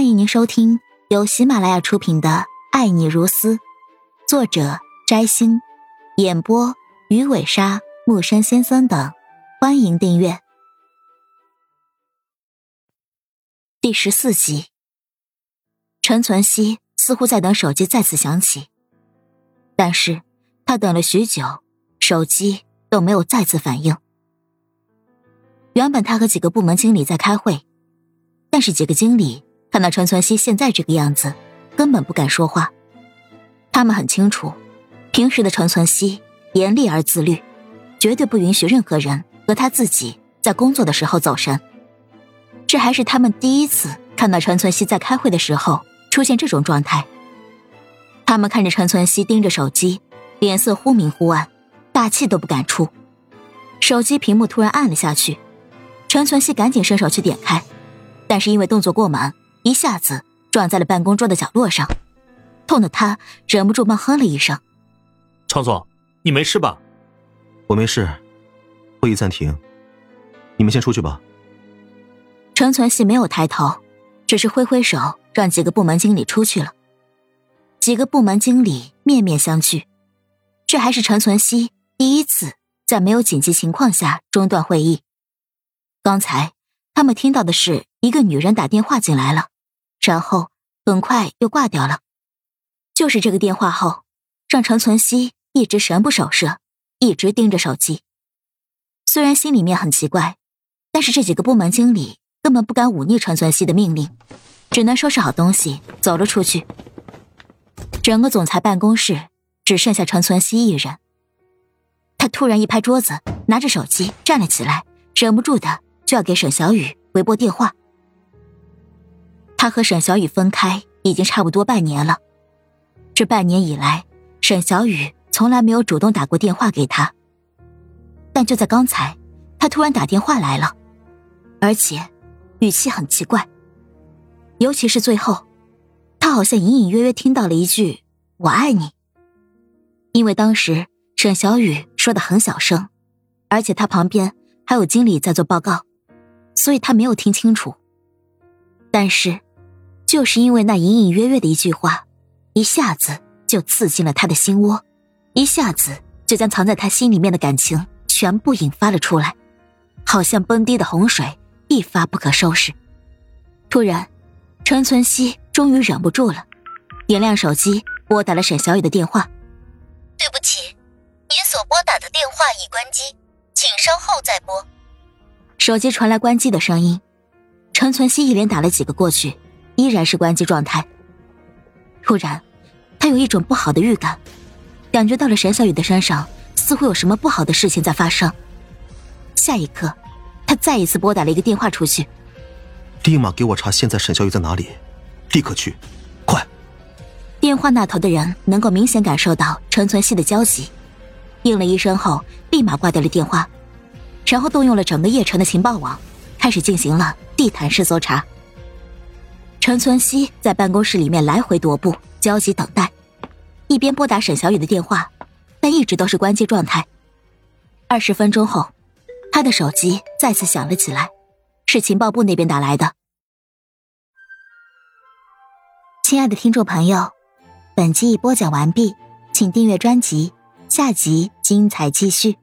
欢迎您收听由喜马拉雅出品的《爱你如斯》，作者摘星，演播鱼尾鲨、木山先生等。欢迎订阅第十四集。陈存希似乎在等手机再次响起，但是他等了许久，手机都没有再次反应。原本他和几个部门经理在开会，但是几个经理。看到陈存希现在这个样子，根本不敢说话。他们很清楚，平时的陈存希严厉而自律，绝对不允许任何人和他自己在工作的时候走神。这还是他们第一次看到陈存希在开会的时候出现这种状态。他们看着陈存希盯着手机，脸色忽明忽暗，大气都不敢出。手机屏幕突然暗了下去，陈存希赶紧伸手去点开，但是因为动作过猛。一下子撞在了办公桌的角落上，痛得他忍不住闷哼了一声。常总，你没事吧？我没事，会议暂停，你们先出去吧。陈存希没有抬头，只是挥挥手让几个部门经理出去了。几个部门经理面面相觑，这还是陈存希第一次在没有紧急情况下中断会议。刚才他们听到的是一个女人打电话进来了。然后很快又挂掉了，就是这个电话后，让陈存希一直神不守舍，一直盯着手机。虽然心里面很奇怪，但是这几个部门经理根本不敢忤逆陈存希的命令，只能收拾好东西走了出去。整个总裁办公室只剩下陈存希一人。他突然一拍桌子，拿着手机站了起来，忍不住的就要给沈小雨回拨电话。他和沈小雨分开已经差不多半年了，这半年以来，沈小雨从来没有主动打过电话给他。但就在刚才，他突然打电话来了，而且语气很奇怪，尤其是最后，他好像隐隐约约听到了一句“我爱你”。因为当时沈小雨说的很小声，而且他旁边还有经理在做报告，所以他没有听清楚。但是。就是因为那隐隐约约的一句话，一下子就刺进了他的心窝，一下子就将藏在他心里面的感情全部引发了出来，好像崩堤的洪水，一发不可收拾。突然，陈存希终于忍不住了，点亮手机，拨打了沈小雨的电话。对不起，您所拨打的电话已关机，请稍后再拨。手机传来关机的声音，陈存希一连打了几个过去。依然是关机状态。突然，他有一种不好的预感，感觉到了沈小雨的身上似乎有什么不好的事情在发生。下一刻，他再一次拨打了一个电话出去：“立马给我查现在沈小雨在哪里，立刻去，快！”电话那头的人能够明显感受到陈存希的焦急，应了一声后，立马挂掉了电话，然后动用了整个叶城的情报网，开始进行了地毯式搜查。陈存希在办公室里面来回踱步，焦急等待，一边拨打沈小雨的电话，但一直都是关机状态。二十分钟后，他的手机再次响了起来，是情报部那边打来的。亲爱的听众朋友，本集已播讲完毕，请订阅专辑，下集精彩继续。